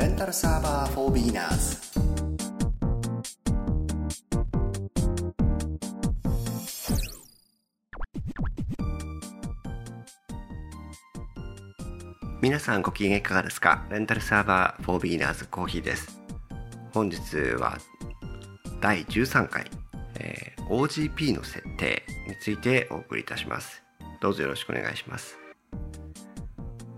レンタルサーバー for beginners 皆さんご機嫌いかがですか？レンタルサーバー for beginners コーヒーです。本日は第13回、えー OGP の設定についてお送りいたします。どうぞよろしくお願いします。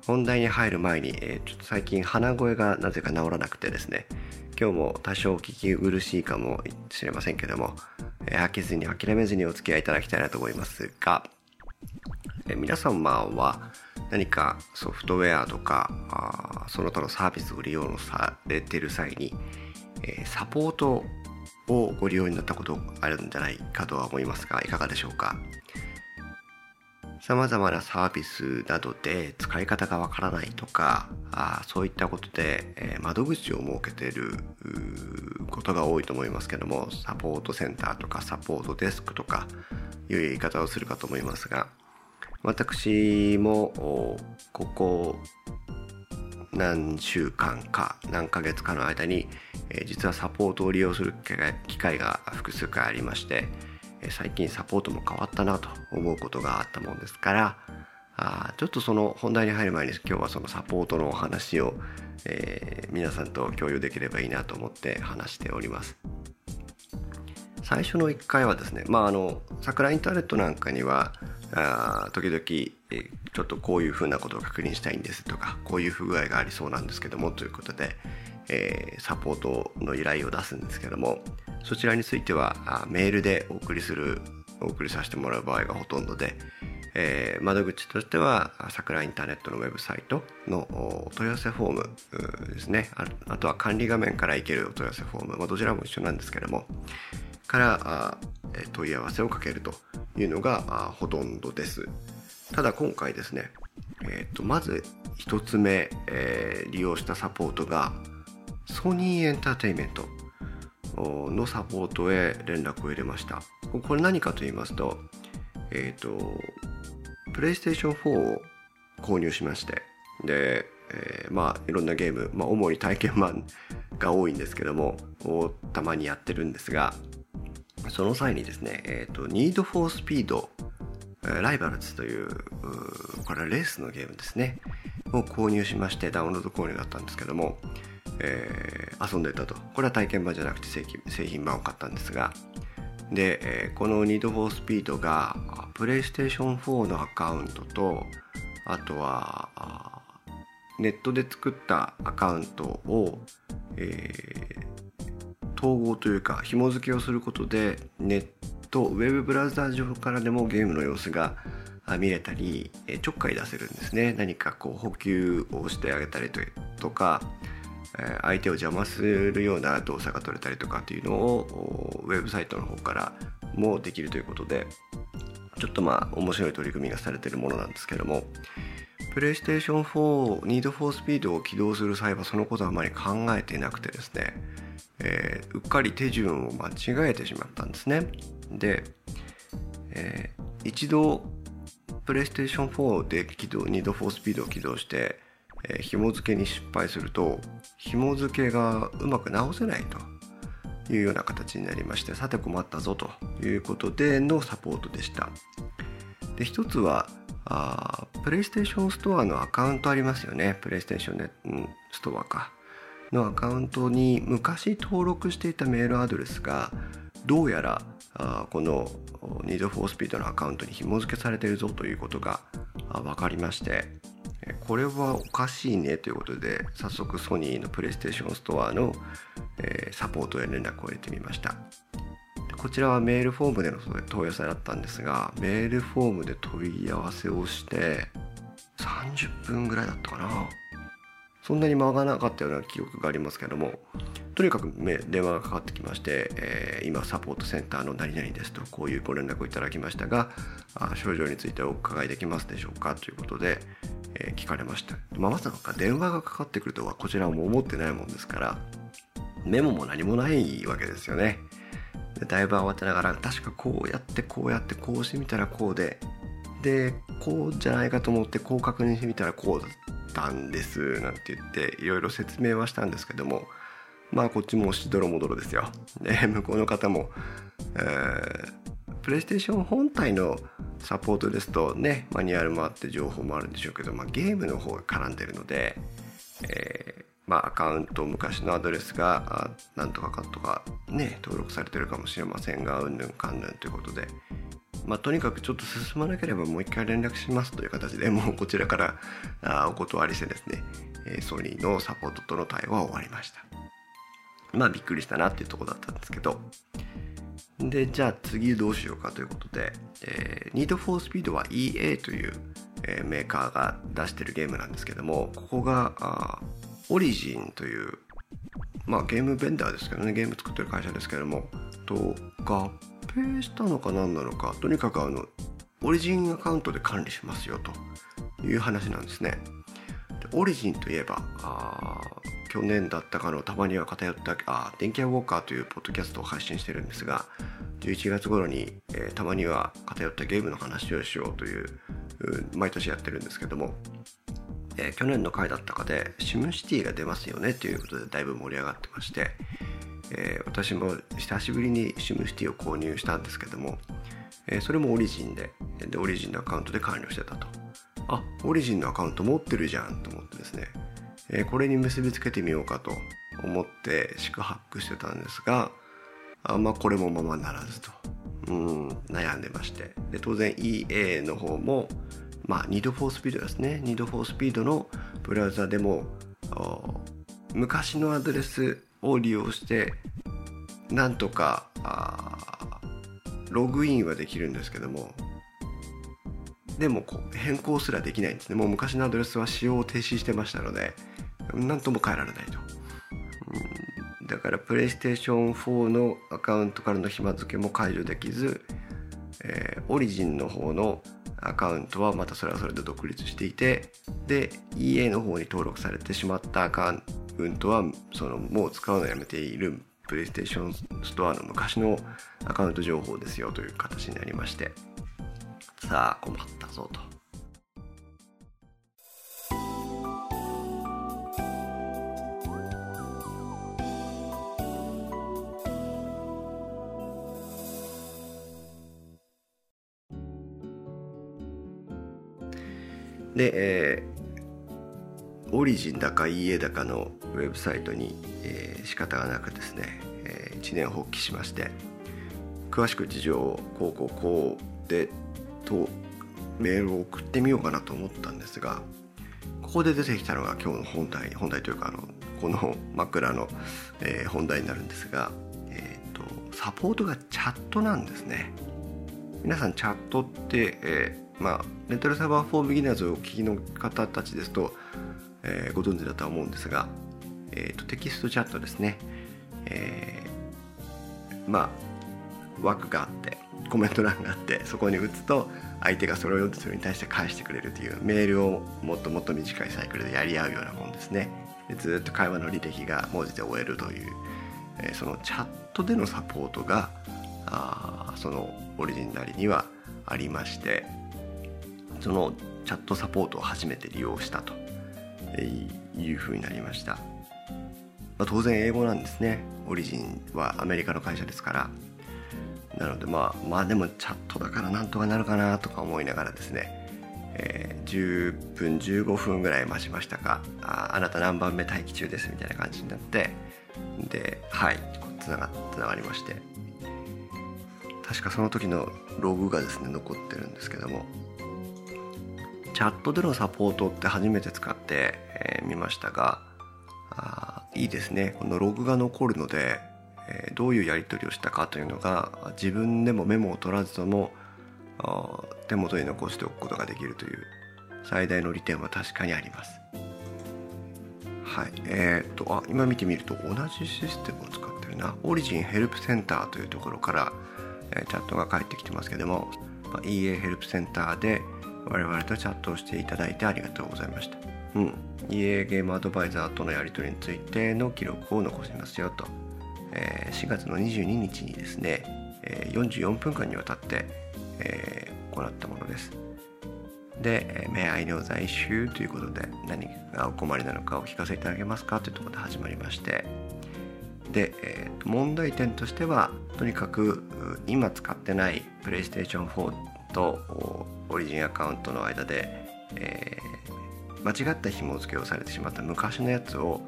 本題に入る前に、えーちょっと最近鼻声がなぜか治らなくてですね。今日も多少聞き苦しいかもしれませんけども、えー飽きずに諦めずにお付き合いいただきたいなと思いますが、えー皆様は何かソフトウェアとかあその他のサービスを利用されてる際に、えーサポートをご利用になったことあるんじゃないかとは思いますがいかがでしょうか？さまざまなサービスなどで使い方がわからないとかあそういったことで、え窓口を設けていることが多いと思いますけどもサポートセンターとかサポートデスクとかいう言い方をするかと思いますが私もここ何週間か何ヶ月かの間に、え実はサポートを利用する機会が複数回ありまして、最近サポートも変わったなと思うことがあったもんですからあちょっとその本題に入る前に今日はそのサポートのお話を、えー皆さんと共有できればいいなと思って話しております。最初の1回はですね、まあ、あの桜インターネットなんかにはあ時々、えちょっとこういうふうなことを確認したいんですとかこういう不具合がありそうなんですけどもということで、えーサポートの依頼を出すんですけどもそちらについてはメールでお送りするお送りさせてもらう場合がほとんどで、えー窓口としては桜インターネットのウェブサイトのお問い合わせフォームですね。あとは管理画面から行けるお問い合わせフォーム、まあ、どちらも一緒なんですけどもから問い合わせをかけるというのがほとんどです。ただ今回ですね、えーとまず一つ目、えー利用したサポートがソニーエンターテインメントのサポートへ連絡を入れました。これ何かと言いますとえっ、とプレイステーション4を購入しましてで、えーまあいろんなゲーム、まあ、主に体験版が多いんですけどもをたまにやってるんですがその際にですね、えっ、と、Need for Speed えーライバルズというこれはレースのゲームですねを購入しましてダウンロード購入だったんですけども、えー遊んでたと。これは体験版じゃなくて正規製品版を買ったんですが。で、えーこの Need for Speed があ PlayStation 4のアカウントとあとはネットで作ったアカウントを、えー統合というか紐付けをすることでネットウェブブラウザー上からでもゲームの様子が見れたりちょっかい出せるんですね。何かこう補給をしてあげたりとか相手を邪魔するような動作が取れたりとかっていうのをウェブサイトの方からもできるということでちょっとまあ面白い取り組みがされているものなんですけどもプレイステーション4 Need for Speed を起動する際はそのことはあまり考えていなくてですね、えーうっかり手順を間違えてしまったんですね。で、えー一度プレイステーション4で起動 Need for Speed を起動して、えー紐付けに失敗すると紐付けがうまく直せないというような形になりましてさて困ったぞということでのサポートでした。で一つはあプレイステーションストアのアカウントありますよね。プレイステーションネうんストアか。のアカウントに昔登録していたメールアドレスがどうやらあこの Need for Speed のアカウントに紐付けされているぞということが分かりまして。これはおかしいねということで早速ソニーのプレイステーションストアの、えサポートへ連絡を入れてみました。こちらはメールフォームでの問い合わせだったんですがメールフォームで問い合わせをして30分ぐらいだったかな。そんなに間がなかったような記憶がありますけどもとにかく電話がかかってきまして、えー今サポートセンターの何々ですとこういうご連絡をいただきましたが症状についてお伺いできますでしょうかということで、えー聞かれました、まあ、まさか電話がかかってくるとはこちらも思ってないもんですからメモも何もないわけですよねでだいぶ慌てながら確かこうやってこうやってこうしてみたらこうででこうじゃないかと思ってこう確認してみたらこうだったんですなんて言っていろいろ説明はしたんですけどもまあこっちもしどろもどろですよ。で向こうの方も、えー、プレイステーション本体のサポートですとねマニュアルもあって情報もあるんでしょうけど、まあ、ゲームの方が絡んでるので、えー、まあ、アカウント昔のアドレスがなんとかかとかね登録されてるかもしれませんがうんぬんかんぬんということで、まあ、とにかくちょっと進まなければもう一回連絡しますという形でもうこちらからあお断りしてですね、えソニーのサポートとの対応は終わりました。まあびっくりしたなっていうとこだったんですけどでじゃあ次どうしようかということで、えー、Need for Speed は EA という、えー、メーカーが出してるゲームなんですけどもここがあオリジンというまあゲームベンダーですけどねゲーム作ってる会社ですけどもと合併したのか何なのかとにかくあのオリジンアカウントで管理しますよという話なんですね。でオリジンといえばあ去年だったかのたまには偏ったあ電気屋ウォーカーというポッドキャストを配信してるんですが11月頃に、えー、たまには偏ったゲームの話をしようという毎年やってるんですけども、えー、去年の回だったかでシムシティが出ますよねということでだいぶ盛り上がってまして、えー、私も久しぶりにシムシティを購入したんですけども、えそれもオリジンででオリジンのアカウントで管理をしてたと。あオリジンのアカウント持ってるじゃんと思ってですねえこれに結びつけてみようかと思って四苦八苦してたんですがあまあこれもままならずと。うん悩んでまして。で当然 EA の方もまあ Need for Speed ですね。Need for Speed のブラウザでも昔のアドレスを利用してなんとかログインはできるんですけどもでもこう変更すらできないんですね。もう昔のアドレスは使用を停止してましたので何とも変えられないと、だからプレイステーション4のアカウントからの紐付けも解除できず、えー、オリジンの方のアカウントはまたそれはそれで独立していてで EA の方に登録されてしまったアカウントはそのもう使うのやめているプレイステーションストアの昔のアカウント情報ですよという形になりまして。さあ困ったぞと。で、えー、オリジンだか EA だかのウェブサイトに、えー、仕方がなくですね、えー、一年発起しまして詳しく事情をこうこうこうでとメールを送ってみようかなと思ったんですがここで出てきたのが今日の本題本題というかあのこの 枕の、えー、本題になるんですが、えーと、サポートがチャットなんですね。皆さんチャットって、えまあ、レンタルサーバー4ビギナーズをお聞きの方たちですと、えー、ご存知だとは思うんですが、えーと、テキストチャットですね、えー、まあ枠があってコメント欄があってそこに打つと相手がそれを読んでそれに対して返してくれるというメールをもっともっと短いサイクルでやり合うようなもんですね。でずっと会話の履歴が文字で終えるという、えー、そのチャットでのサポートがあそのオリジナルにはありましてそのチャットサポートを初めて利用したというふうになりました、まあ、当然英語なんですね。オリジンはアメリカの会社ですから。なのでまあまあでもチャットだからなんとかなるかなとか思いながらですね、えー、10分15分ぐらい待ちましたか。ああなた何番目待機中ですみたいな感じになってではいつながつながりまして。確かその時のログがですね残ってるんですけども。チャットでのサポートって初めて使ってみ、えー、ましたがあいいですね。このログが残るので、え、どういうやり取りをしたかというのが自分でもメモを取らずとも手元に残しておくことができるという最大の利点は確かにありますはいえー、っとあ今見てみると同じシステムを使ってるなオリジンヘルプセンターというところから、えー、チャットが返ってきてますけども、まあ、EA ヘルプセンターで我々とチャットをしていただいてありがとうございました。うん。EA ゲームアドバイザーとのやり取りについての記録を残しますよと。え、4月の22日にですね、え44分間にわたって、え、行ったものです。で、名愛の在集ということで何がお困りなのかお聞かせいただけますか？というところで始まりましてで、えー、問題点としてはとにかく今使ってない PlayStation4 とオリジンアカウントの間で、えー、間違った紐付けをされてしまった昔のやつを、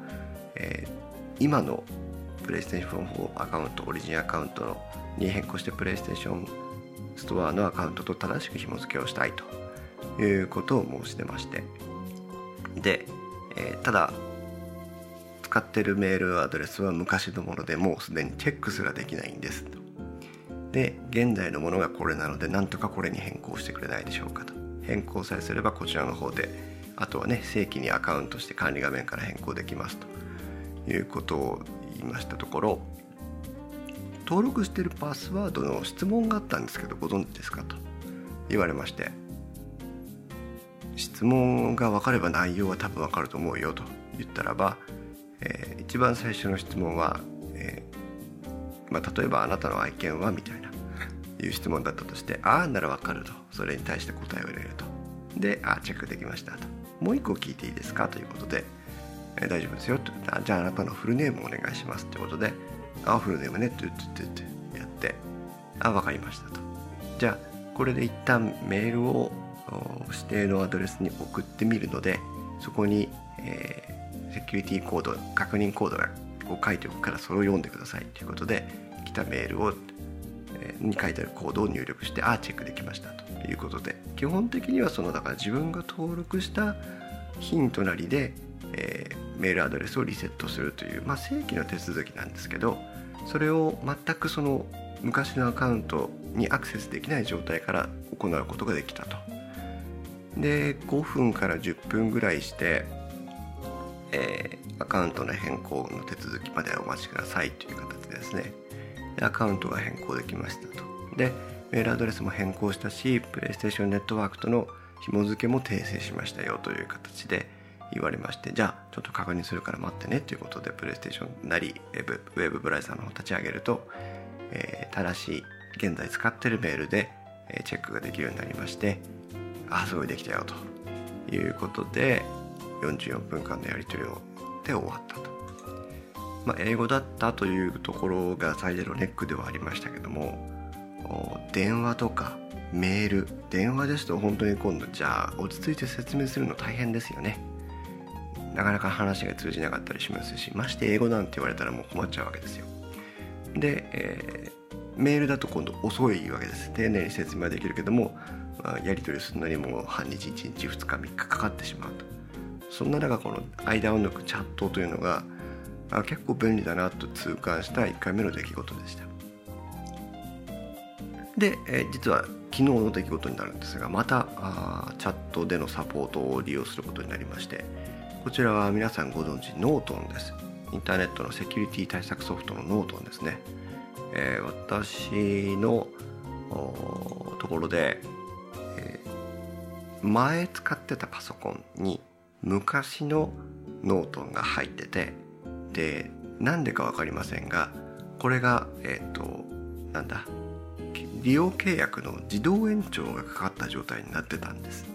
えー、今の PlayStation4 アカウントオリジンアカウントに変更して PlayStation ストアのアカウントと正しく紐付けをしたいということを申し出まして。で、えー、ただ使ってるメールアドレスは昔のものでもうすでにチェックすらできないんですと。で現在のものがこれなのでなんとかこれに変更してくれないでしょうかと。変更さえすればこちらの方であとはね正規にアカウントして管理画面から変更できますということを言いましたところ登録してるパスワードの質問があったんですけどご存知ですかと言われまして質問が分かれば内容は多分分かると思うよと言ったらば、えー、一番最初の質問は、えー、まあ、例えば「あなたの愛犬は?」みたいないう質問だったとして「ああなら分かる」とそれに対して答えを入れるとで「ああチェックできました」と「もう一個聞いていいですか?」ということで「えー、大丈夫ですよ」と「じゃああなたのフルネームお願いします」ということで「あフルネームね」って言ってやって「あ分かりました」と。じゃあこれで一旦メールを指定のアドレスに送ってみるのでそこに、えー、セキュリティコード確認コードがを書いておくからそれを読んでください。ということで来たメールをえに書いてあるコードを入力してあチェックできましたということで。基本的にはそのだから自分が登録したヒントなりで、えー、メールアドレスをリセットするという、まあ、正規の手続きなんですけどそれを全くその昔のアカウントにアクセスできない状態から行うことができたと。で5分から10分ぐらいして、えー、アカウントの変更の手続きまでお待ちくださいという形ですねでアカウントが変更できましたとでメールアドレスも変更したしプレイステーションネットワークとの紐付けも訂正しましたよという形で言われましてじゃあちょっと確認するから待ってねということでプレイステーションなりウェブウェブブライザーの方立ち上げると、えー、正しい現在使ってるメールで、え、チェックができるようになりましてあすごいできたよということで44分間のやり取りをで終わったと。まあ、英語だったというところが最大のネックではありましたけども電話とかメール電話ですと本当に今度じゃあ落ち着いて説明するの大変ですよねなかなか話が通じなかったりしますしまして英語なんて言われたらもう困っちゃうわけですよ。で、えー、メールだと今度遅いわけです。丁寧に説明はできるけども、まあ、やり取りするのにもう半日1日2日3日かかってしまうと。そんな中この間を抜くチャットというのがあ結構便利だなと痛感した1回目の出来事でした。で、えー、実は昨日の出来事になるんですがまたあチャットでのサポートを利用することになりましてこちらは皆さんご存知ノートンです。インターネットのセキュリティ対策ソフトのノートンですね、えー、私のところで、えー、前使ってたパソコンに昔のノートンが入っててでなんでか分かりませんがこれがえっ、ー、となんだ利用契約の自動延長がかかった状態になってたんです。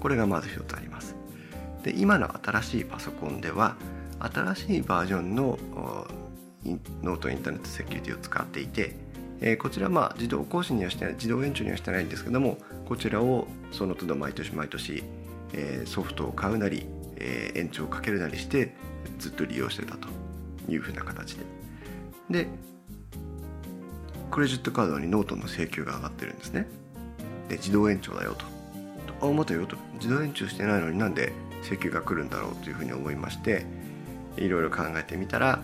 これがまず一つあります。で今の新しいパソコンでは新しいバージョンのノートインターネットセキュリティを使っていて、え、こちらまあ自動更新にはしてない自動延長にはしてないんですけどもこちらをその都度毎年毎年、え、ソフトを買うなり、え、延長をかけるなりしてずっと利用してたというふうな形で。でクレジットカードにノートの請求が上がってるんですね。で自動延長だよと。あ待てよと。自動延長してないのになんで請求が来るんだろうというふうに思いましていろいろ考えてみたら、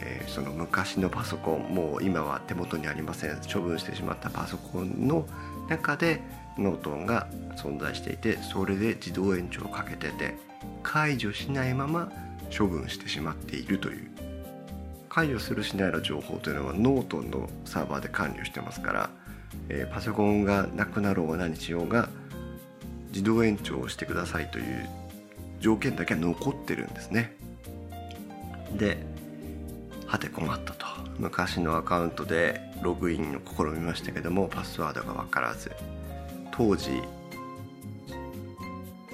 えー、その昔のパソコンもう今は手元にありません。処分してしまったパソコンの中でノートンが存在していてそれで自動延長をかけてて解除しないまま処分してしまっているという。解除するしないの情報というのはノートンのサーバーで管理をしてますから、えー、パソコンがなくなろうが何しようが自動延長をしてくださいという条件だけは残ってるんですね。ではて困ったと。昔のアカウントでログインを試みましたけどもパスワードが分からず。当時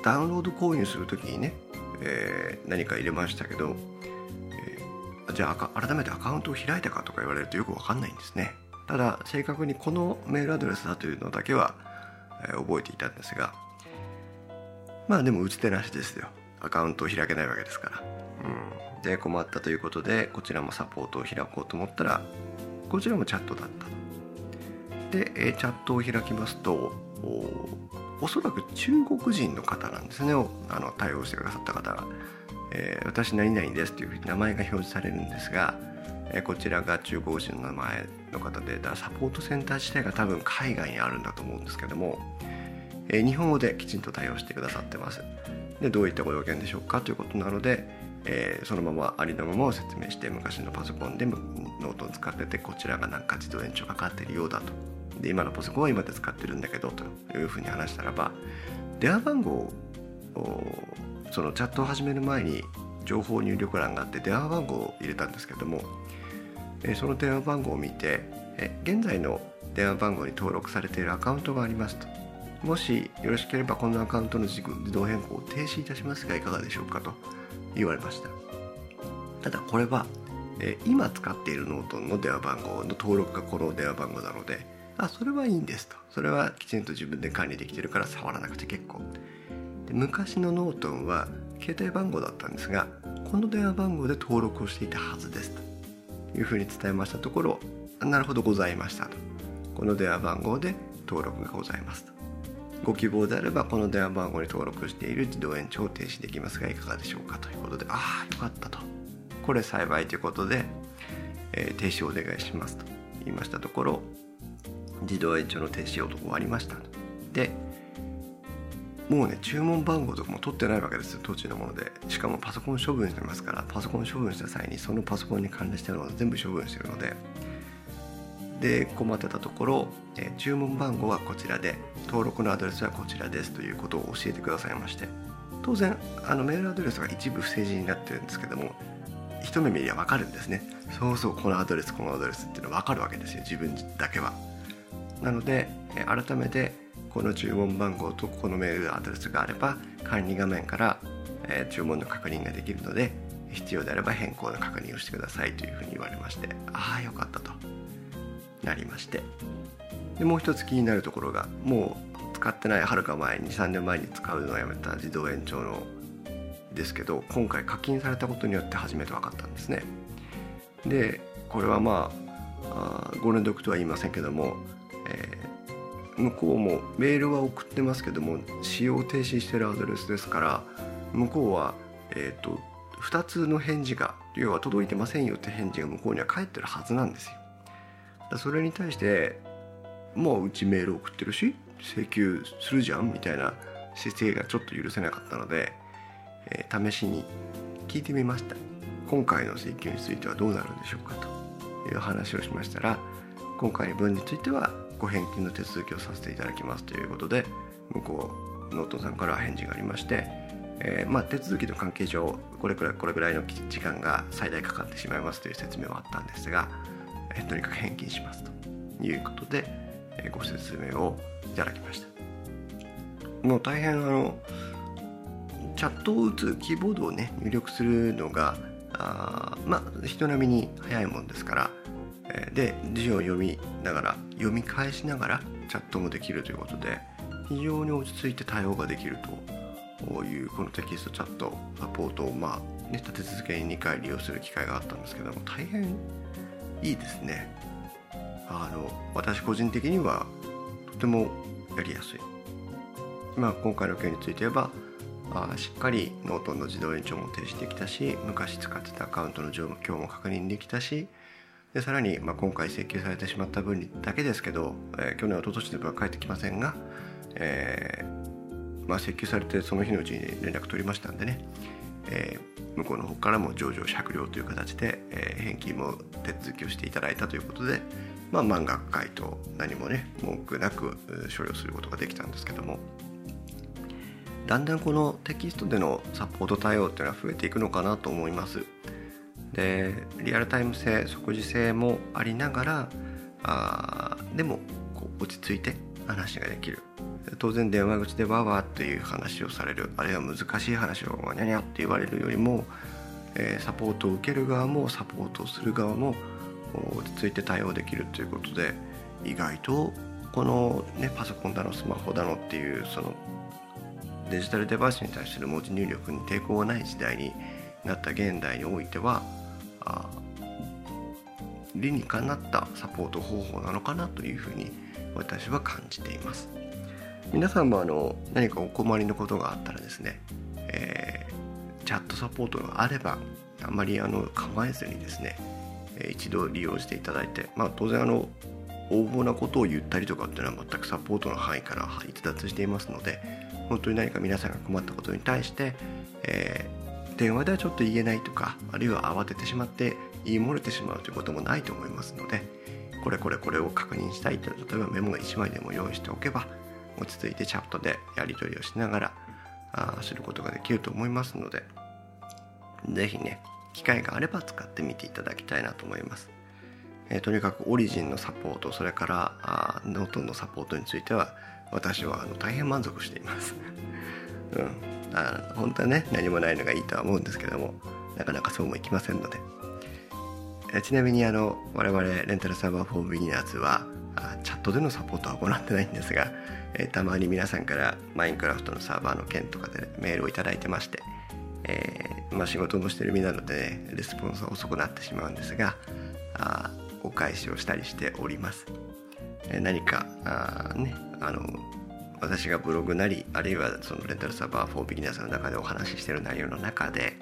ダウンロード購入する時にね、えー、何か入れましたけど、えー、じゃあ改めてアカウントを開いたかとか言われるとよくわかんないんですね。ただ正確にこのメールアドレスだというのだけは、え、覚えていたんですがまあでも打ち手なしですよ。アカウントを開けないわけですから、うん、で困ったということでこちらもサポートを開こうと思ったらこちらもチャットだった。で、チャットを開きますとおそらく中国人の方なんですね。あの対応してくださった方が、えー、私何々ですというふうに名前が表示されるんですが、えー、こちらが中国人の名前の方でだサポートセンター自体が多分海外にあるんだと思うんですけども、えー、日本語できちんと対応してくださってます。でどういったご用件でしょうか？ということなので、えー、そのままありのままを説明して昔のパソコンでノートンを使っててこちらがなんか自動延長がかかっているようだと。で今のパソコンは今で使ってるんだけどと。いうふうに話したらば電話番号をそのチャットを始める前に情報入力欄があって電話番号を入れたんですけどもえその電話番号を見てえ現在の電話番号に登録されているアカウントがありますと。もしよろしければこのアカウントの自動変更を停止いたしますがいかがでしょうかと言われました。ただこれはえ今使っているノートンの電話番号の登録がこの電話番号なのであそれはいいんですと。それはきちんと自分で管理できてるから触らなくて結構。で昔のノートンは携帯番号だったんですがこの電話番号で登録をしていたはずですと。いうふうに伝えましたところなるほどございましたと。この電話番号で登録がございますと。ご希望であればこの電話番号に登録している自動延長を停止できますがいかがでしょうかということで。ああよかったと。これ幸いということで、えー、停止をお願いしますと言いましたところ自動延長の停止用と終わりましたでもうね注文番号とかも取ってないわけですよ。当時のもので。しかもパソコン処分してますからパソコン処分した際にそのパソコンに関連してるのを全部処分してるので。で困ってたところ、えー、注文番号はこちらで登録のアドレスはこちらですということを教えてくださいまして当然あのメールアドレスが一部不正字になってるんですけども一目見りゃ分かるんですね。そうそうこのアドレスこのアドレスっていうのは分かるわけですよ自分だけは。なので改めてこの注文番号とこのメールアドレスがあれば管理画面から注文の確認ができるので必要であれば変更の確認をしてくださいというふうに言われましてああよかったと。なりましてでもう一つ気になるところがもう使ってないはるか前に3年前に使うのをやめた自動延長のですけど今回課金されたことによって初めて分かったんですねでこれはまああご連読とは言いませんけどもえー、向こうもメールは送ってますけども使用停止してるアドレスですから向こうは、えーと、2つの返事が要は届いてませんよって返事が向こうには返ってるはずなんですよ。それに対してもううちメール送ってるし請求するじゃんみたいな姿勢がちょっと許せなかったので、えー、試しに聞いてみました。今回の請求についてはどうなるんでしょうかと。いう話をしましたら今回の分についてはご返金の手続きをさせていただきます。ということで向こうノートさんから返事がありまして、えー、まあ、手続きの関係上これくらいこれぐらいの時間が最大かかってしまいますという説明はあったんですが、え、とにかく返金しますということで、え、ご説明をいただきました。もう大変あのチャットを打つキーボードをね入力するのがあまあ人並みに早いもんですからで字を読みながら読み返しながらチャットもできるということで非常に落ち着いて対応ができるというこのテキストチャットサポートをまあ、ね、立て続けに2回利用する機会があったんですけども大変いいですね。あの私個人的にはとてもやりやすい、まあ、今回の件について言えばあしっかりノートンの自動延長も停止できたし昔使ってたアカウントの状況も確認できたしでさらに、まあ、今回請求されてしまった分だけですけど、えー、去年一昨年では返ってきませんが、えーまあ、請求されてその日のうちに連絡取りましたんでね、えー、向こうの方からも上場酌量という形で、えー、返金も手続きをしていただいたということで、まあ、満額回答何もね文句なく処理をすることができたんですけどもだんだんこのテキストでのサポート対応っていうのは増えていくのかなと思います。でリアルタイム性即時性もありながらあでもこう落ち着いて話ができる。当然電話口でわーわーという話をされる。あるいは難しい話をにゃにゃって言われるよりも、え、サポートを受ける側もサポートをする側も落ち着いて対応できるということで意外とこの、ね、パソコンだのスマホだのっていうそのデジタルデバイスに対する文字入力に抵抗がない時代になった現代においてはあ理にかなったサポート方法なのかなというふうに私は感じています。皆さんもあの何かお困りのことがあったらですね、えー、チャットサポートがあればあまりあの構えずにですね一度利用していただいて、まあ、当然あの横暴なことを言ったりとかっていうのは全くサポートの範囲から逸脱していますので本当に何か皆さんが困ったことに対して、えー、電話ではちょっと言えないとかあるいは慌ててしまって言い漏れてしまうということもないと思いますのでこれこれこれを確認したいと例えばメモが1枚でも用意しておけば落ち着いてチャットでやり取りをしながらあすることができると思いますので是非ね機会があれば使ってみていただきたいなと思います。えー、とにかくオリジンのサポートそれからあノートンのサポートについては私はあの大変満足しています。うん、あ本当はね何もないのがいいとは思うんですけどもなかなかそうもいきませんので、ちなみにあの我々レンタルサーバー4ビギナーズはチャットでのサポートは行ってないんですが、えー、たまに皆さんからマインクラフトのサーバーの件とかでメールを頂いてまして、えー、まあ、仕事もしてる身なので、ね、レスポンスは遅くなってしまうんですがあお返しをしたりしております。えー、何かあ、ね、あの私がブログなりあるいはそのレンタルサーバー4ビギナーズの中でお話ししてる内容の中で、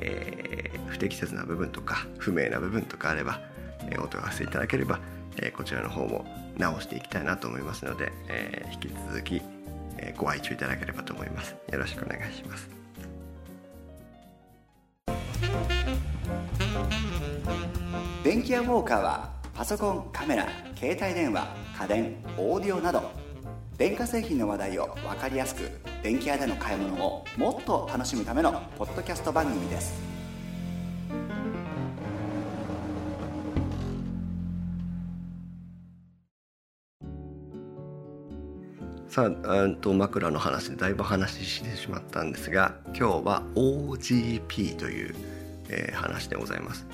えー、不適切な部分とか不明な部分とかあれば、えー、お問い合わせいただければ、えー、こちらの方も直していきたいなと思いますので、えー、引き続き、えー、ご愛聴いただければと思います。よろしくお願いします。電気屋ウォーカーはパソコンカメラ携帯電話家電オーディオなど電化製品の話題を分かりやすく電気屋での買い物をもっと楽しむためのポッドキャスト番組です。さあと枕の話でだいぶ話してしまったんですが今日は OGP という、えー、話でございます。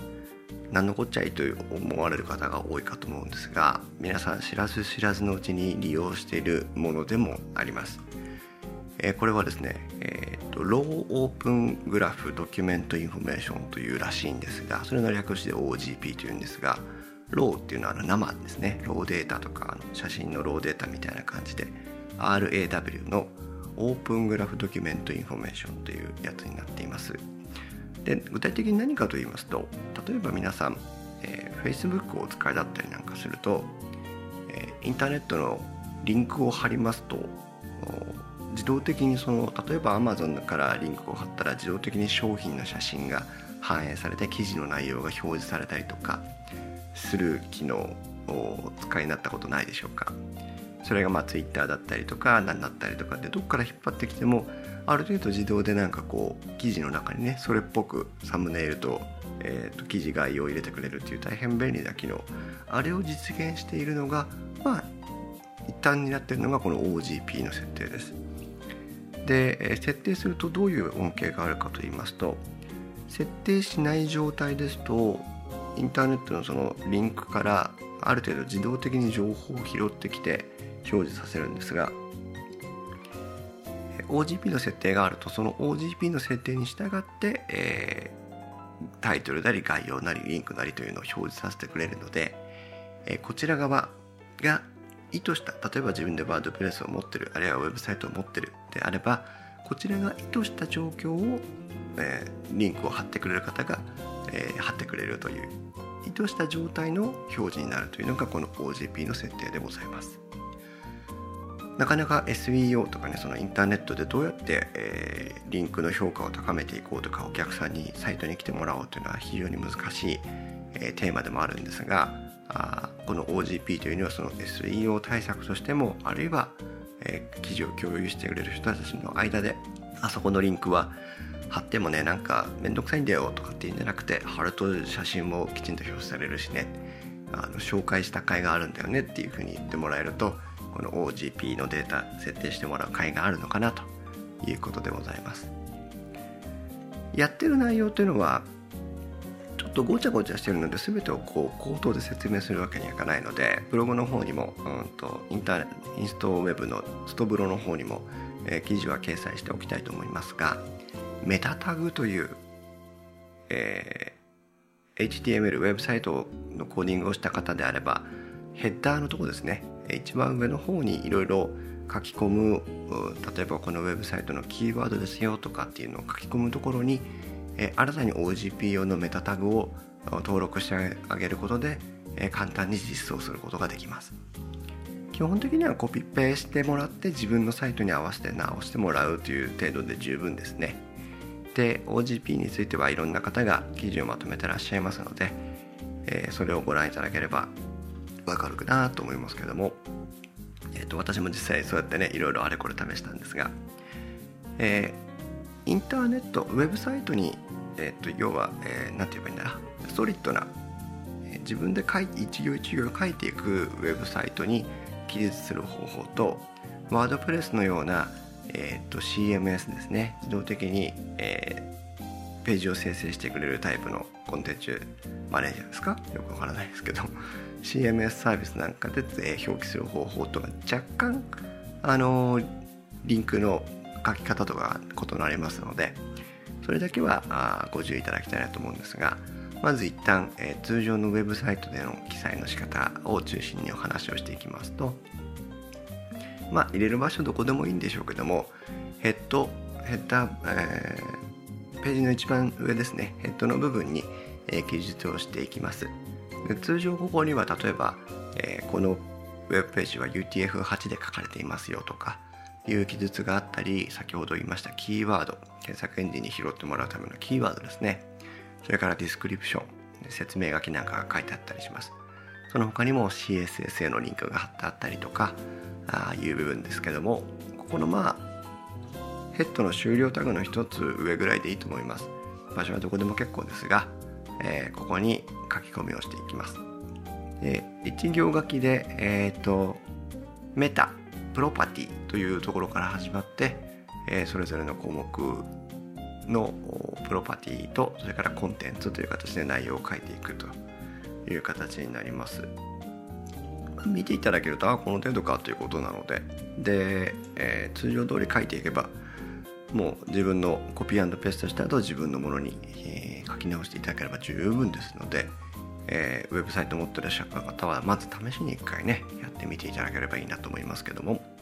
何のこっちゃいと思われる方が多いかと思うんですが皆さん知らず知らずのうちに利用しているものでもあります、え、これはですね、えーと、 Raw Open Graph Document Information というらしいんですがそれの略して OGP というんですが Raw っていうのはあの生ですね。ローデータとかあの写真のローデータみたいな感じで RAW のOpen Graph Document Information というやつになっています。で具体的に何かと言いますと例えば皆さん、えー、Facebook をお使いだったりなんかすると、えー、インターネットのリンクを貼りますと自動的にその例えば Amazon からリンクを貼ったら自動的に商品の写真が反映されて記事の内容が表示されたりとかする機能をお使いになったことないでしょうか。それがまあ Twitter だったりとか何だったりとかでどっから引っ張ってきてもある程度自動でなんかこう記事の中にねそれっぽくサムネイルと,、えー、と記事概要を入れてくれるっていう大変便利な機能あれを実現しているのがまあ一端になっているのがこの OGP の設定ですで設定するとどういう恩恵があるかと言いますと設定しない状態ですとインターネットのそのリンクからある程度自動的に情報を拾ってきて表示させるんですが OGP の設定があるとその OGP の設定に従って、えー、タイトルなり概要なりリンクなりというのを表示させてくれるので、えー、こちら側が意図した例えば自分でワードプレスを持ってるあるいはウェブサイトを持ってるであればこちらが意図した状況を、えー、リンクを貼ってくれる方が、えー、貼ってくれるという意図した状態の表示になるというのがこの OGP の設定でございます。なかなか SEO とかねそのインターネットでどうやって、えー、リンクの評価を高めていこうとかお客さんにサイトに来てもらおうというのは非常に難しい、えー、テーマでもあるんですがあこの OGP というのはその SEO 対策としてもあるいは、えー、記事を共有してくれる人たちの間であそこのリンクは貼ってもねなんかめんどくさいんだよとかっていうんじゃなくて貼ると写真もきちんと表示されるしねあの紹介した甲斐があるんだよねっていうふうに言ってもらえるとこの OGP のデータ設定してもらう会があるのかなということでございます。やってる内容というのはとごちゃごちゃしてるので全てをこう口頭で説明するわけにはいかないのでブログの方にも、うんと、インターインストウェブのストブロの方にも、えー、記事は掲載しておきたいと思いますがメタタグという、えー、HTML ウェブサイトのコーディングをした方であればヘッダーのとこですね。一番上の方にいろいろ書き込む例えばこのウェブサイトのキーワードですよとかっていうのを書き込むところに新たに OGP 用のメタタグを登録してあげることで簡単に実装することができます。基本的にはコピペしてもらって自分のサイトに合わせて直してもらうという程度で十分ですね。で OGP についてはいろんな方が記事をまとめてらっしゃいますので、えそれをご覧いただければわかるかなと思いますけども、えー、と私も実際そうやってねいろいろあれこれ試したんですが、えー、インターネットウェブサイトに、えー、と要は何、えー、て言えばいいんだな。ストリットな、えー、自分で書い一行一行書いていくウェブサイトに記述する方法とワードプレスのような、えー、と CMS ですね。自動的に、えー、ページを生成してくれるタイプのコンテンツマネージャーですか？よくわからないですけど。CMS サービスなんかで表記する方法とか若干あのリンクの書き方とか異なりますのでそれだけはご注意いただきたいなと思うんですがまず一旦、え、通常のウェブサイトでの記載の仕方を中心にお話をしていきますとまあ入れる場所どこでもいいんでしょうけどもヘッドヘッダー、えー、ページの一番上ですねヘッドの部分に、え、記述をしていきます。で通常ここには例えば、えー、このウェブページは UTF-8 で書かれていますよとかいう記述があったり先ほど言いましたキーワード検索エンジンに拾ってもらうためのキーワードですね。それから description 説明書きなんかが書いてあったりします。その他にも CSS へのリンクが貼ってあったりとかあいう部分ですけどもここのまあヘッドの終了タグの一つ上ぐらいでいいと思います。場所はどこでも結構ですがえー、ここに書き込みをしていきます。で1行書きで、えーと、メタプロパティというところから始まって、えー、それぞれの項目のプロパティとそれからコンテンツという形で内容を書いていくという形になります。見ていただけるとあこの程度かということなのでで、えー、通常通り書いていけばもう自分のコピーペーストした後自分のものに、えー、書き直していただければ十分ですので、えー、ウェブサイト持ってらっしゃる方はまず試しに一回ねやってみていただければいいなと思いますけども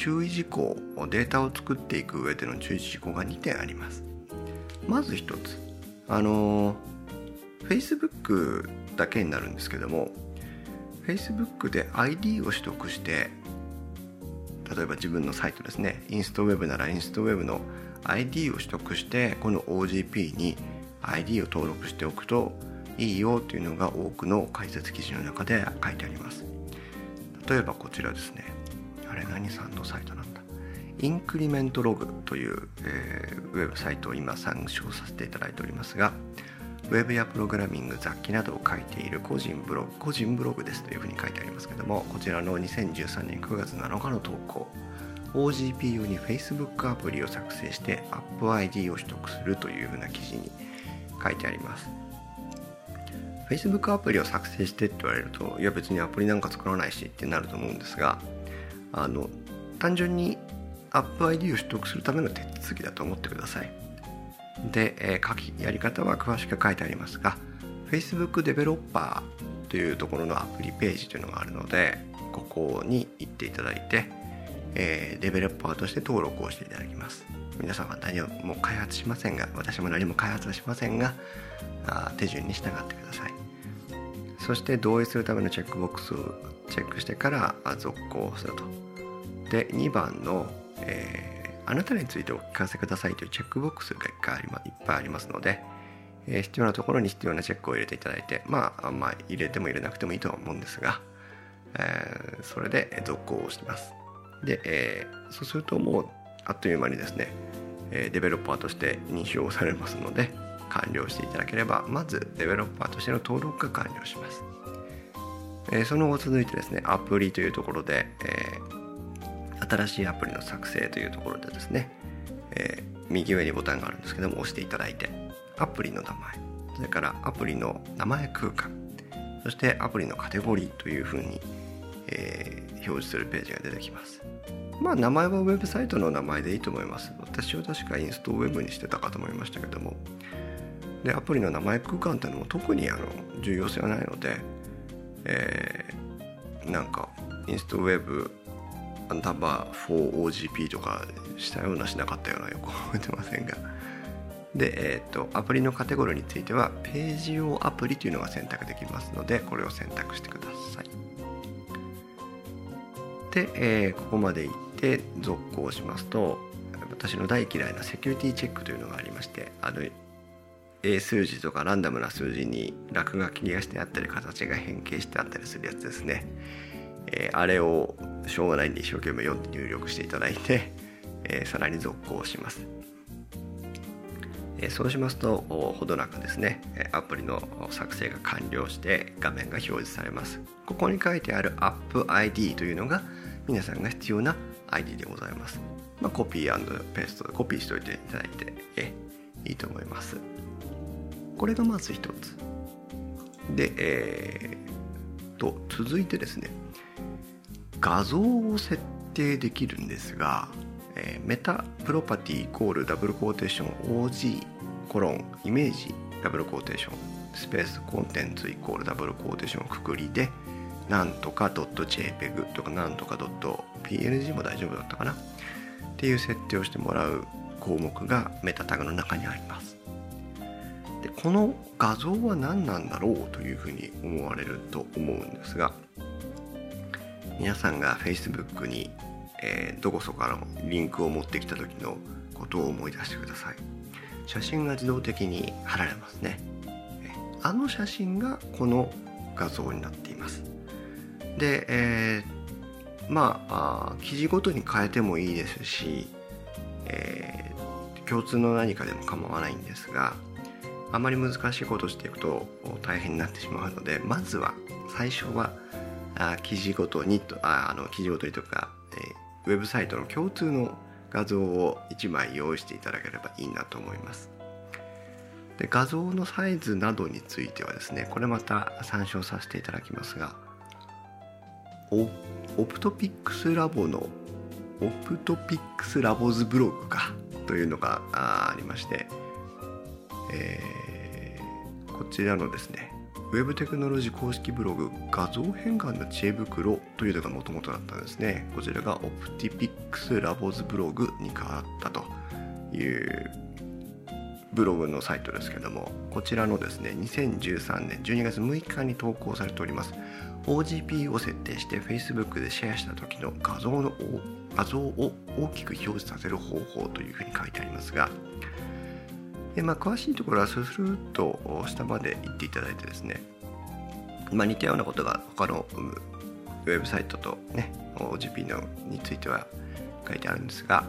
注意事項データを作っていく上での注意事項が2点あります。まず1つ。あの Facebook だけになるんですけども Facebook で ID を取得して例えば自分のサイトですね。インストウェブならインストウェブの ID を取得してこの OGP に ID を登録しておくといいよというのが多くの解説記事の中で書いてあります。例えばこちらですね。あれ何さんのサイトなんだ？インクリメントログという、えー、ウェブサイトを今参照させていただいておりますがウェブやプログラミング雑記などを書いている個人ブログ個人ブログですというふうに書いてありますけどもこちらの2013年9月7日の投稿 OGP 用に Facebook アプリを作成して AppID を取得するというふうな記事に書いてあります。Facebook アプリを作成してって言われるといや別にアプリなんか作らないしってなると思うんですがあの単純に AppID を取得するための手続きだと思ってください。で、えー、書きやり方は詳しく書いてありますが Facebook デベロッパーというところのアプリページというのがあるのでここに行っていただいて、えー、デベロッパーとして登録をしていただきます。皆さんは何も開発しませんが私も何も開発はしませんがあ手順に従ってください。そして同意するためのチェックボックスチェックしてから続行すると。で2番の、えー、あなたについてお聞かせくださいというチェックボックスがいっぱいありますので、えー、必要なところに必要なチェックを入れていただいて、まあ、まあ入れても入れなくてもいいとは思うんですが、えー、それで続行をします。で、えー、そうするともうあっという間にですねデベロッパーとして認証されますので完了していただければまずデベロッパーとしての登録が完了します、え、その後続いてですねアプリというところで、え、新しいアプリの作成というところでですね、え、右上にボタンがあるんですけども押していただいてアプリの名前それからアプリの名前空間そしてアプリのカテゴリーというふうに、えー、表示するページが出てきます。まあ名前はウェブサイトの名前でいいと思います。私は確かインストウェブにしてたかと思いましたけども。でアプリの名前空間っていうのも特にあの重要性はないので、えー、なんかインストウェブアンダーバー 4OGP とかしたようなしなかったようなよく覚えてませんが。で、えーと、アプリのカテゴリーについてはページ用アプリというのが選択できますのでこれを選択してください。で、えー、ここまで行って続行しますと私の大嫌いなセキュリティチェックというのがありましてあの英数字とかランダムな数字に落書きがしてあったり形が変形してあったりするやつですね、えー、あれをしょうがないんで一生懸命読んで入力していただいて、えー、さらに続行します。えそうしますとほどなくですねアプリの作成が完了して画面が表示されます。ここに書いてある App ID というのが皆さんが必要な ID でございます、まあ、コピーペーストコピーしておいていただいてえいいと思います。これがまず一つ。でえー、と続いてですね。画像を設定できるんですがえー、 meta property イコールダブルコーテーション OG コロンイメージダブルコーテーションスペースコンテンツイコールダブルコーテーションくくりでなんとか .jpeg とかなんとか .png も大丈夫だったかな？っていう設定をしてもらう項目がメタタグの中にあります。でこの画像は何なんだろうというふうに思われると思うんですが皆さんが Facebook にえー、どこそかのリンクを持ってきた時のことを思い出してください。写真が自動的に貼られますね。あの写真がこの画像になっています。で、えー、まあ記事ごとに変えてもいいですし、えー、共通の何かでも構わないんですがあまり難しいことをしていくと大変になってしまうのでまずは最初はあ記事ごとにとああの記事ごとにとか、えーウェブサイトの共通の画像を1枚用意していただければいいなと思います。で画像のサイズなどについてはですねこれまた参照させていただきますが OPTPiX Labs の OPTPiX Labs Blog かというのがありまして、え、こちらのですねウェブテクノロジー公式ブログ画像変換の知恵袋というのがもともとだったんですね。こちらが OPTPiX Labs Blog に変わったというブログのサイトですけども、こちらのですね、2013年12月6日に投稿されております。OGP を設定して Facebook でシェアした時の画像の画像を大きく表示させる方法というふうに書いてありますが、でまあ、詳しいところはスルーと下まで行っていただいてですね、まあ、似たようなことが他のウェブサイトとね OGP のについては書いてあるんですが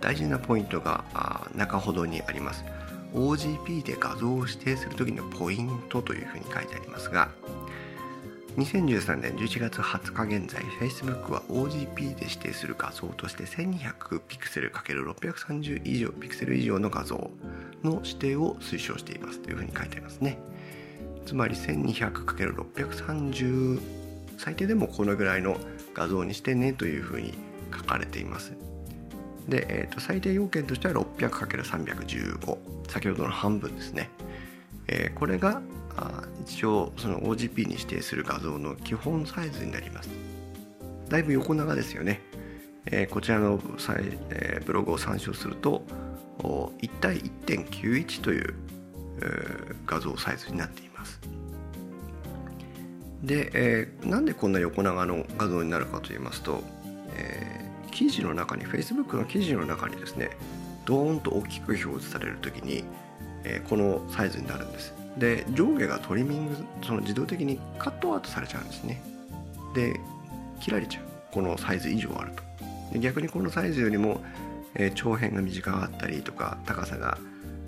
大事なポイントが中ほどにあります。OGP で画像を指定するときのポイントというふうに書いてありますが2013年11月20日現在 Facebook は OGP で指定する画像として1200ピクセル ×630 以上ピクセル以上の画像の指定を推奨していますというふうに書いてありますね。つまり 1200×630 最低でもこのぐらいの画像にしてねというふうに書かれています。で、えー、と最低要件としては 600×315 先ほどの半分ですね、えー、これがあ一応その OGP に指定する画像の基本サイズになります。だいぶ横長ですよね、えー、こちらのサイ、えー、ブログを参照すると1対1.91という、えー、画像サイズになっています。で、えー、なんでこんな横長の画像になるかと言いますと、えー、記事の中に Facebook の記事の中にですねドーンと大きく表示される時に、えー、このサイズになるんです。で上下がトリミングその自動的にカットアウトされちゃうんですね。で切られちゃう。このサイズ以上あると。で逆にこのサイズよりも、えー、長辺が短かったりとか高さが、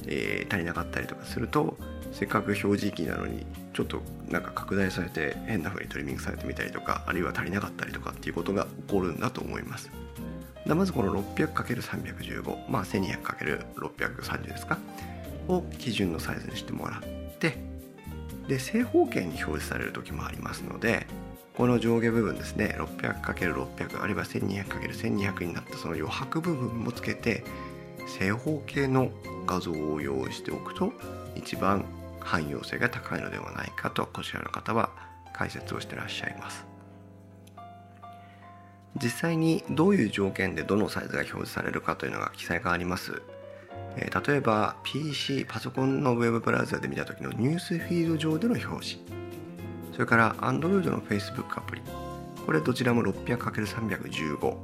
えー、足りなかったりとかするとせっかく表示器なのにちょっとなんか拡大されて変な風にトリミングされてみたりとかあるいは足りなかったりとかっていうことが起こるんだと思います。だまずこの 600×315 まあ 1200×630 ですかを基準のサイズにしてもらってで正方形に表示される時もありますのでこの上下部分ですね 600×600 あるいは 1200×1200 になったその余白部分もつけて正方形の画像を用意しておくと一番汎用性が高いのではないかとこちらの方は解説をしてらっしゃいます。実際にどういう条件でどのサイズが表示されるかというのが記載があります。え、例えば PC パソコンのウェブブラウザで見た時のニュースフィード上での表示それから Android の Facebook アプリ。これどちらも 600×315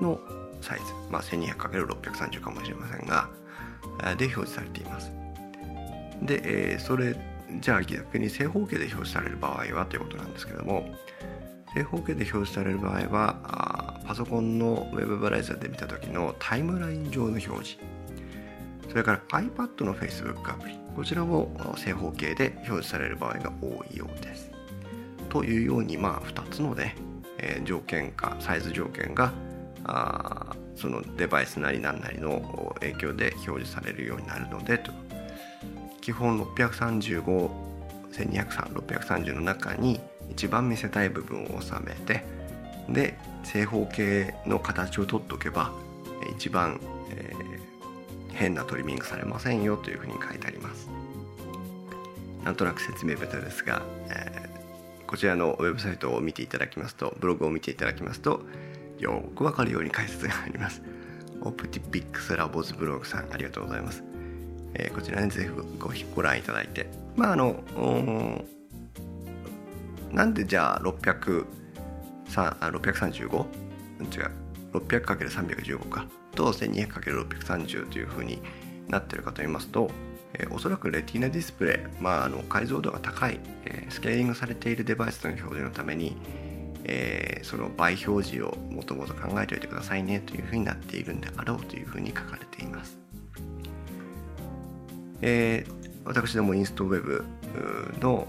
のサイズ、まあ、1200×630 かもしれませんがで表示されています。で、え、それじゃあ逆に正方形で表示される場合はということなんですけども正方形で表示される場合はパソコンのウェブブラウザで見た時のタイムライン上の表示。それから iPad の Facebook アプリこちらも正方形で表示される場合が多いようです。というようにまあ2つのね、えー、条件かサイズ条件があそのデバイスなり何なりの影響で表示されるようになるのでと。基本635 1200-630の中に一番見せたい部分を収めてで正方形の形を取っておけば一番、えー、変なトリミングされませんよというふうに書いてあります。なんとなく説明ベタですが、えー、こちらのウェブサイトを見ていただきますとブログを見ていただきますとよくわかるように解説があります。オプティピックスラボズブログさんありがとうございます、えー、こちらにぜひごご覧いただいて。まああのなんでじゃあ600 635? 違う。600×315 か。と 1200×630 というふうになってるかと言いますと、えー、おそらくレティーナディスプレイ、まあ、あの解像度が高い、えー、スケーリングされているデバイスの表示のために、えー、その倍表示をもともと考えておいてくださいねというふうになっているんであろうというふうに書かれています。えー、私どもインストウェブの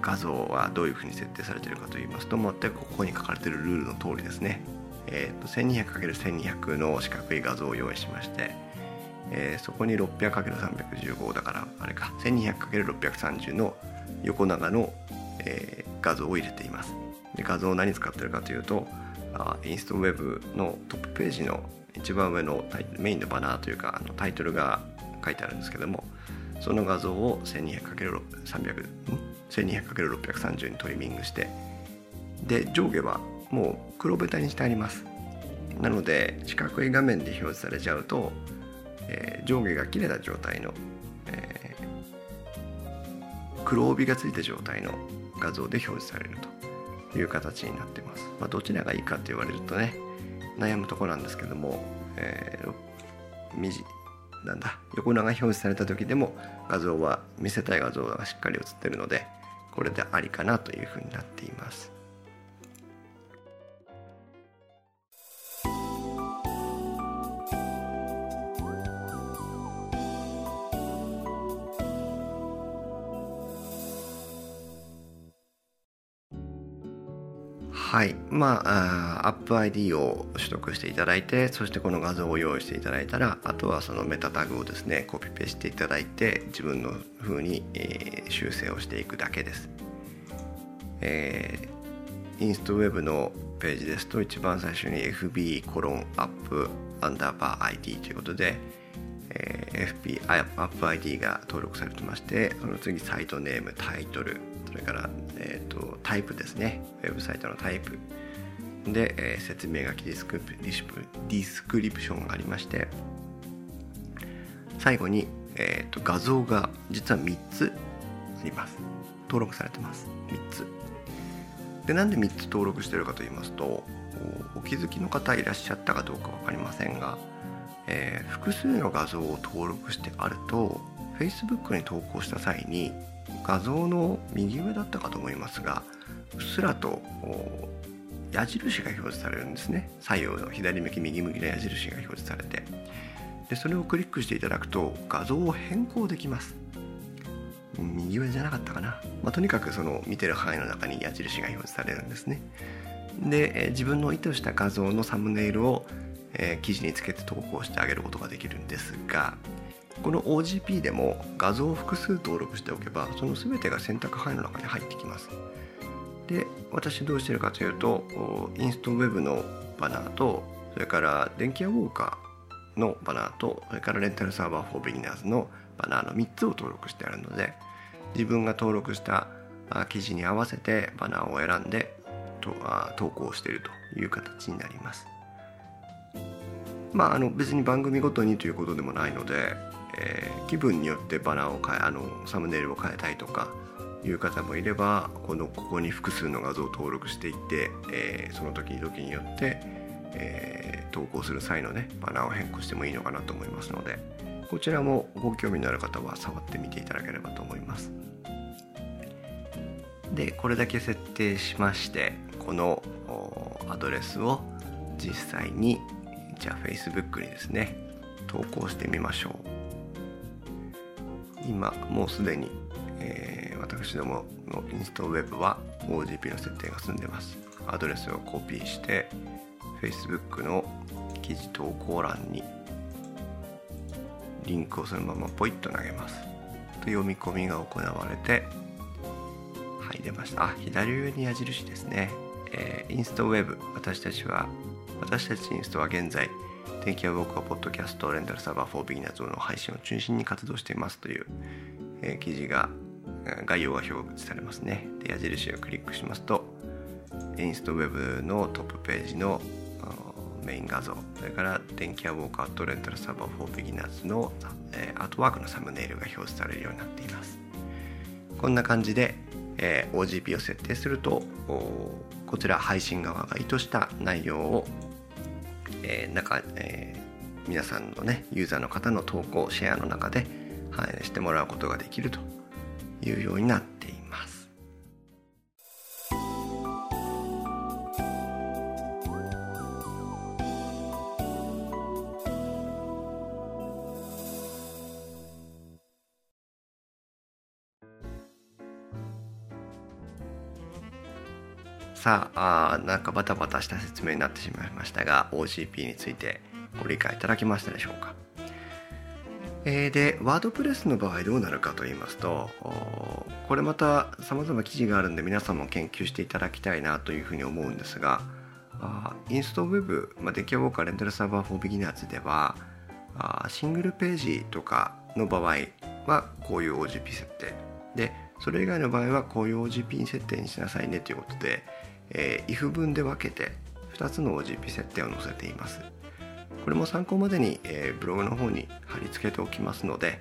画像はどういうふうに設定されているかといいますと全くここに書かれているルールの通りですねえーと、1200×1200 の四角い画像を用意しまして、えー、そこに 600×315 だからあれか 1200×630 の横長の、えー、画像を入れています。で画像を何使ってるかというとあインストウェブのトップページの一番上のメインのバナーというかあのタイトルが書いてあるんですけどもその画像を 1200×630 にトリミングしてで上下はもう黒ベタにしてあります。なので四角い画面で表示されちゃうと、えー、上下が切れた状態の、えー、黒帯がついた状態の画像で表示されるという形になってます、まあ、どちらがいいかって言われるとね悩むとこなんですけども、えー、右なんだ横長表示された時でも画像は見せたい画像がしっかり写ってるのでこれでありかなというふうになっています。はい。まあアップ ID を取得していただいてそしてこの画像を用意していただいたらあとはそのメタタグをですねコピペしていただいて自分の風に、えー、修正をしていくだけです、えー、インストウェブのページですと一番最初に FB コロンアップアンダーバー ID ということで、えー、FB アップ ID が登録されてましてその次 site name タイトルそれから、えーと、タイプですね。ウェブサイトのタイプ。で、えー、説明書きディスク description がありまして最後に、えーと、画像が実は3つあります。登録されてます。3つ。でなんで3つ登録してるかと言いますとお気づきの方いらっしゃったかどうか分かりませんが、えー、複数の画像を登録してあると Facebook に投稿した際に画像の右上だったかと思いますがうっすらと矢印が表示されるんですね。左右の左向き右向きの矢印が表示されて。でそれをクリックしていただくと画像を変更できます。右上じゃなかったかな、まあ、とにかくその見てる範囲の中に矢印が表示されるんですね。で、自分の意図した画像のサムネイルを、えー、記事につけて投稿してあげることができるんですがこの OGP でも画像を複数登録しておけばその全てが選択範囲の中に入ってきます。で私どうしてるかというとインストウェブのバナーとそれから電気屋ウォーカーのバナーとそれからレンタルサーバー for beginners のバナーの3つを登録してあるので自分が登録した記事に合わせてバナーを選んでと投稿しているという形になります。まああの別に番組ごとにということでもないので、えー、気分によってバナーを変えあのサムネイルを変えたいとかいう方もいればこのここに複数の画像を登録していって、えー、その時々によって、えー、投稿する際のねバナーを変更してもいいのかなと思いますのでこちらもご興味のある方は触ってみていただければと思います。でこれだけ設定しましてこのアドレスを実際にじゃあ Facebook にですね投稿してみましょう。今もうすでに、えー、私どものインストウェブは OGP の設定が済んでます。アドレスをコピーして Facebook の記事投稿欄にリンクをそのままポイッと投げます。と読み込みが行われてはい出ました。あ左上に矢印ですね、えー、インストウェブ。私たちは私たちインストは現在天気は僕はポッドキャストレンタルサーバー4ビギナーズの配信を中心に活動していますという、えー、記事が概要が表示されますね。で矢印をクリックしますとインストウェブのトップページのメイン画像それから電気屋ウォーカーとレンタルサーバー4ビギナーズの、えー、アートワークのサムネイルが表示されるようになっています。こんな感じで、えー、OGP を設定するとこちら配信側が意図した内容を、えー中えー、皆さんのねユーザーの方の投稿シェアの中で反映してもらうことができるというようになってさあなんかバタバタした説明になってしまいましたが OCP についてご理解いただけましたでしょうか、えー、でワードプレスの場合どうなるかと言いますとこれまた様々記事があるんで皆さんも研究していただきたいなというふうに思うんですがあインストウェブ、まあ、デキャボーカーレンタルサーバーフォービギナーズではあシングルページとかの場合はこういう OGP 設定。でそれ以外の場合はこういう OGP 設定にしなさいねということでえー、if 文で分けて2つの OGP 設定を載せています。これも参考までに、えー、ブログの方に貼り付けておきますので、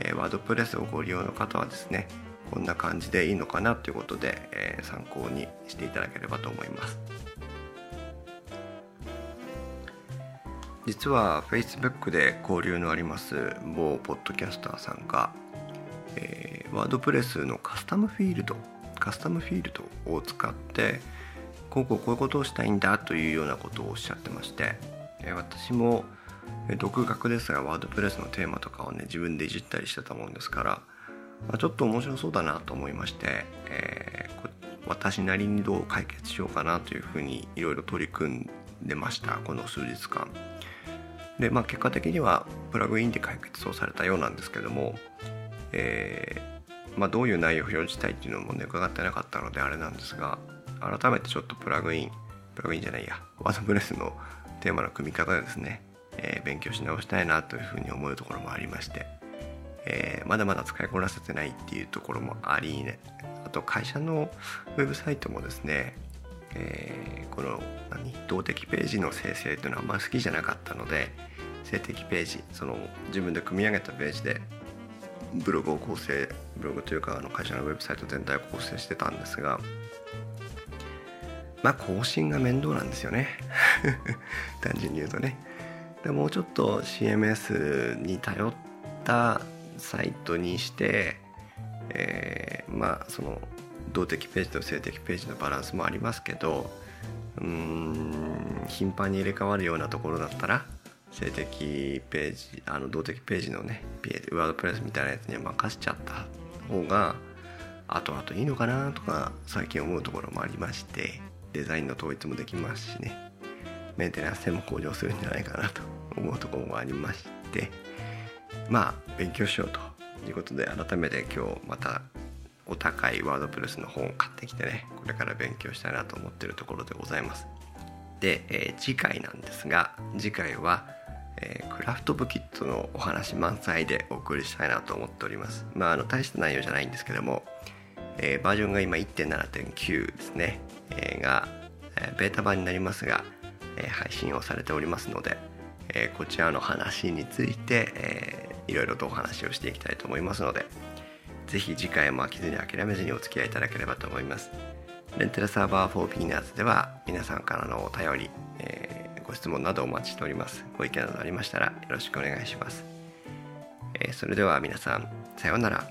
えー、ワードプレスをご利用の方はですねこんな感じでいいのかなということで、えー、参考にしていただければと思います。実は Facebook で交流のあります某ポッドキャスターさんが、えー、ワードプレスのカスタムフィールドカスタムフィールドを使ってこうこうこういうことをしたいんだというようなことをおっしゃってまして私も独学ですがワードプレスのテーマとかをね自分でいじったりしてたもんですから、ま、ちょっと面白そうだなと思いまして、えー、私なりにどう解決しようかなというふうにいろいろ取り組んでましたこの数日間。でまあ結果的にはプラグインで解決をされたようなんですけども、えー、まあ、どういう内容を表示したいっていうのもね伺ってなかったのであれなんですが改めてちょっとプラグインプラグインじゃないやワードプレスのテーマの組み方ですね、えー、勉強し直したいなというふうに思うところもありまして、えー、まだまだ使いこなせてないっていうところもありね。あと会社のウェブサイトもですね、えー、この何動的ページの生成というのはあんま好きじゃなかったので静的ページその自分で組み上げたページでブログを構成ブログというかあの会社のウェブサイト全体を構成してたんですがまあ更新が面倒なんですよね。単純に言うとね。でもうちょっと CMS に頼ったサイトにして、えー、まあその動的ページと静的ページのバランスもありますけどうん頻繁に入れ替わるようなところだったら性的ページあの動的ページのねワードプレスみたいなやつに任せちゃった方が後々いいのかなとか最近思うところもありましてデザインの統一もできますしね。メンテナンス性も向上するんじゃないかなと思うところもありまして。まあ勉強しようということで改めて今日またお高いワードプレスの本を買ってきてねこれから勉強したいなと思ってるところでございます。で、えー、次回なんですが次回は、えー、クラフトブキットのお話満載でお送りしたいなと思っております。まああの大した内容じゃないんですけども、えー、バージョンが今1.7.9ですね、えが、えベータ版になりますが、え配信をされておりますので、えこちらの話について、えー、いろいろとお話をしていきたいと思いますのでぜひ次回も飽きずに諦めずにお付き合いいただければと思います。レンタルサーバー4 p ーナーズでは皆さんからのお便り、えー、ご質問などお待ちしております。ご意見などありましたらよろしくお願いします。えー、それでは皆さん、さようなら。